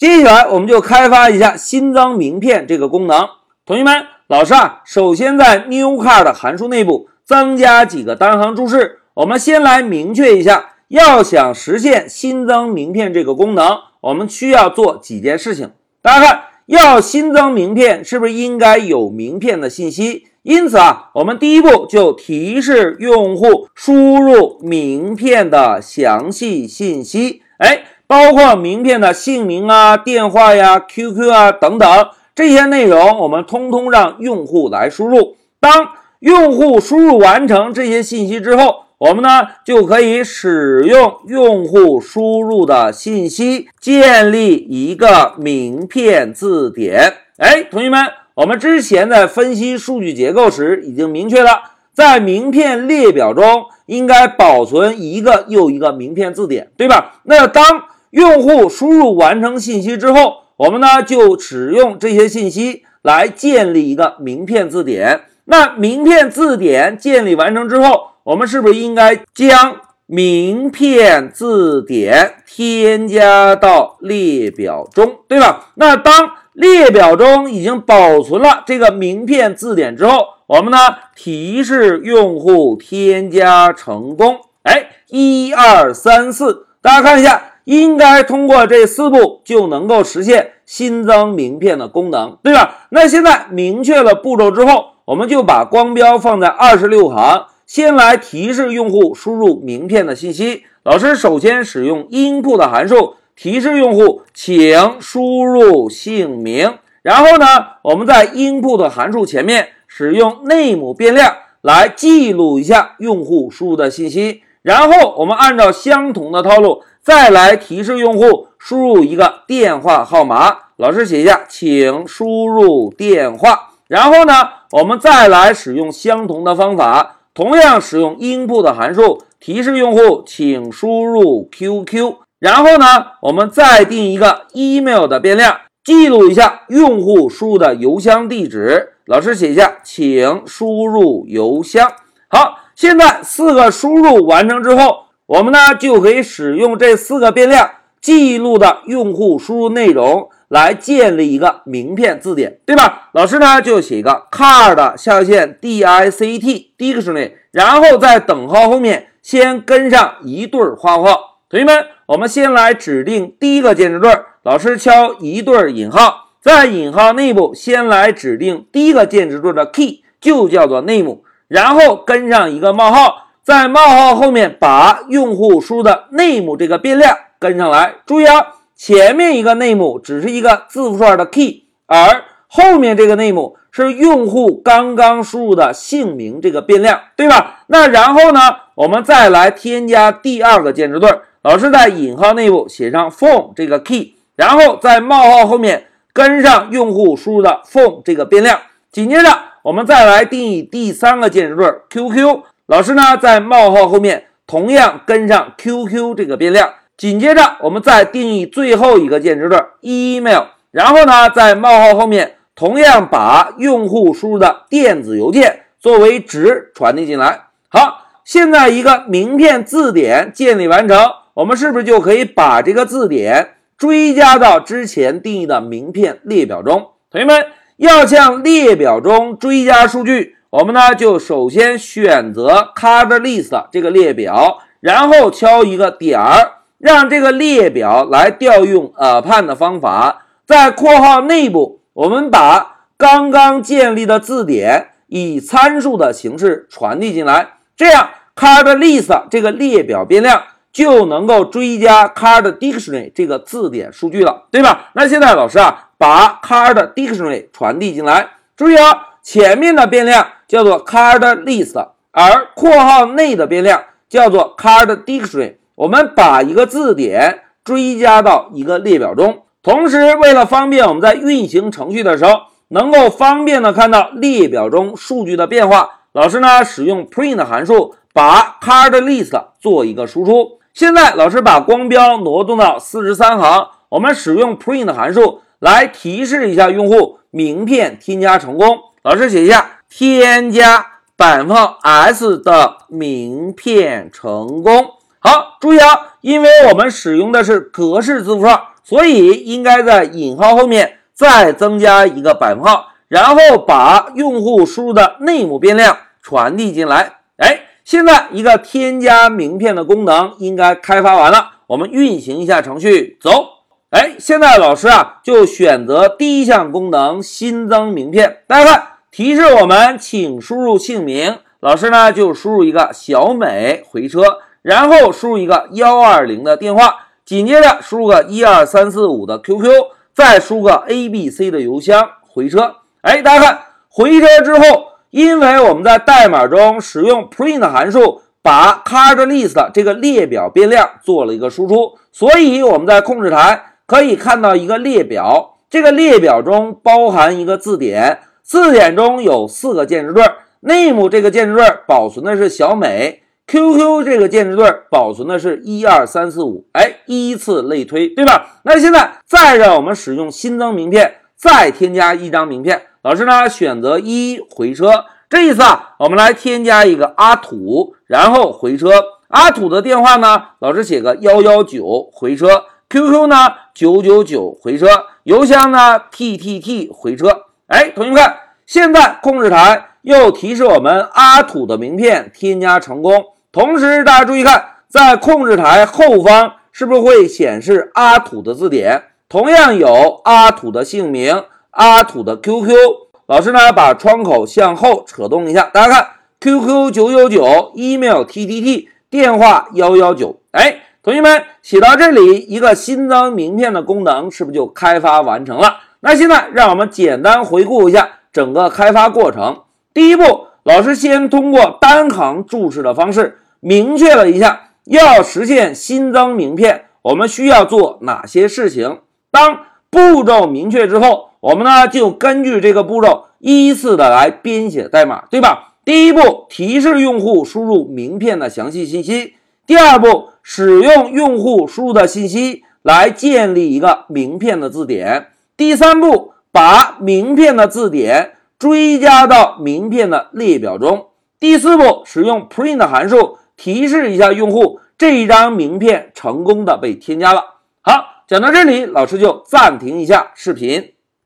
接下来我们就开发一下新增名片这个功能。同学们，老师啊，首先在 new card 函数内部增加几个单行注释。我们先来明确一下，要想实现新增名片这个功能，我们需要做几件事情。大家看，要新增名片，是不是应该有名片的信息？因此啊，我们第一步就提示用户输入名片的详细信息，哎，包括名片的姓名啊、电话呀、QQ 啊等等这些内容，我们通通让用户来输入。当用户输入完成这些信息之后，我们呢就可以使用用户输入的信息建立一个名片字典。哎，同学们。我们之前在分析数据结构时已经明确了，在名片列表中应该保存一个又一个名片字典，对吧？那当用户输入完成信息之后，我们呢就使用这些信息来建立一个名片字典。那名片字典建立完成之后，我们是不是应该将名片字典添加到列表中，对吧？那当列表中已经保存了这个名片字典之后，我们呢提示用户添加成功。哎，一二三四，大家看一下，应该通过这四步就能够实现新增名片的功能，对吧？那现在明确了步骤之后，我们就把光标放在二十六行，先来提示用户输入名片的信息。老师首先使用 input 函数。提示用户，请输入姓名。然后呢，我们在 input 函数前面使用 name 变量来记录一下用户输入的信息。然后我们按照相同的套路，再来提示用户输入一个电话号码。老师写一下，请输入电话。然后呢，我们再来使用相同的方法，同样使用 input 函数提示用户，请输入 QQ。然后呢，我们再定一个 email 的变量，记录一下用户输入的邮箱地址。老师写一下，请输入邮箱。好，现在四个输入完成之后，我们呢就可以使用这四个变量记录的用户输入内容来建立一个名片字典，对吧？老师呢就写一个 card 下划线 dict dictionary，然后在等号后面先跟上一对花括号。同学们，我们先来指定第一个键值对，老师敲一对引号，在引号内部先来指定第一个键值对的 key，就叫做 name，然后跟上一个冒号，在冒号后面把用户输入的 name 这个变量跟上来。注意啊，前面一个 name 只是一个字符串的 key，而后面这个 name 是用户刚刚输入的姓名这个变量，对吧？那然后呢，我们再来添加第二个键值对。老师在引号内部写上 phone 这个 key，然后在冒号后面跟上用户输入的 phone 这个变量。紧接着，我们再来定义第三个键值对 QQ。老师呢在冒号后面同样跟上 QQ 这个变量。紧接着，我们再定义最后一个键值对 email，然后呢在冒号后面同样把用户输入的电子邮件作为值传递进来。好，现在一个名片字典建立完成。我们是不是就可以把这个字典追加到之前定义的名片列表中？同学们要向列表中追加数据，我们呢就首先选择 card list 这个列表，然后敲一个点儿，让这个列表来调用 append 的方法，在括号内部，我们把刚刚建立的字典以参数的形式传递进来，这样 card list 这个列表变量。就能够追加 card dictionary 这个字典数据了，对吧？那现在老师啊，把 card dictionary 传递进来。注意啊，前面的变量叫做 card list，而括号内的变量叫做 card dictionary。我们把一个字典追加到一个列表中，同时为了方便我们在运行程序的时候能够方便的看到列表中数据的变化，老师呢使用 print 函数把 card list 做一个输出。现在老师把光标挪动到四十三行，我们使用 print 函数来提示一下用户名片添加成功。老师写一下添加百分号 s 的名片成功。好，注意啊，因为我们使用的是格式字符串，所以应该在引号后面再增加一个百分号，然后把用户输入的内幕变量传递进来。哎，现在一个添加名片的功能应该开发完了，我们运行一下程序，走。哎，现在老师啊就选择第一项功能新增名片，大家看提示我们请输入姓名，老师呢就输入一个小美回车，然后输入一个幺二零的电话。紧接着输入个一二三四五的 QQ，再输个 A B C 的邮箱回车。哎，大家看回车之后，因为我们在代码中使用 print 函数，把 card list 这个列表变量做了一个输出，所以我们在控制台可以看到一个列表。这个列表中包含一个字典，字典中有四个键值对，name 这个键值对保存的是小美。QQ 这个键值对保存的是一二三四五，哎，依次类推，对吧？那现在再让我们使用新增名片，再添加一张名片。老师呢选择一回车，这一次啊，我们来添加一个阿土，然后回车。阿土的电话呢，老师写个幺幺九回车。QQ 呢九九九回车，邮箱呢 ttt 回车。哎，同学们看，现在控制台又提示我们阿土的名片添加成功。同时，大家注意看，在控制台后方是不是会显示阿土的字典？同样有阿土的姓名、阿土的 QQ。老师呢，把窗口向后扯动一下，大家看，QQ 九九九，email ttt，电话幺幺九。哎，同学们写到这里，一个新增名片的功能是不是就开发完成了？那现在让我们简单回顾一下整个开发过程。第一步。老师先通过单行注释的方式明确了一下，要实现新增名片，我们需要做哪些事情。当步骤明确之后，我们呢就根据这个步骤依次的来编写代码，对吧？第一步，提示用户输入名片的详细信息；第二步，使用用户输入的信息来建立一个名片的字典；第三步，把名片的字典。追加到名片的列表中。第四步，使用 print 函数提示一下用户，这一张名片成功的被添加了。好，讲到这里，老师就暂停一下视频。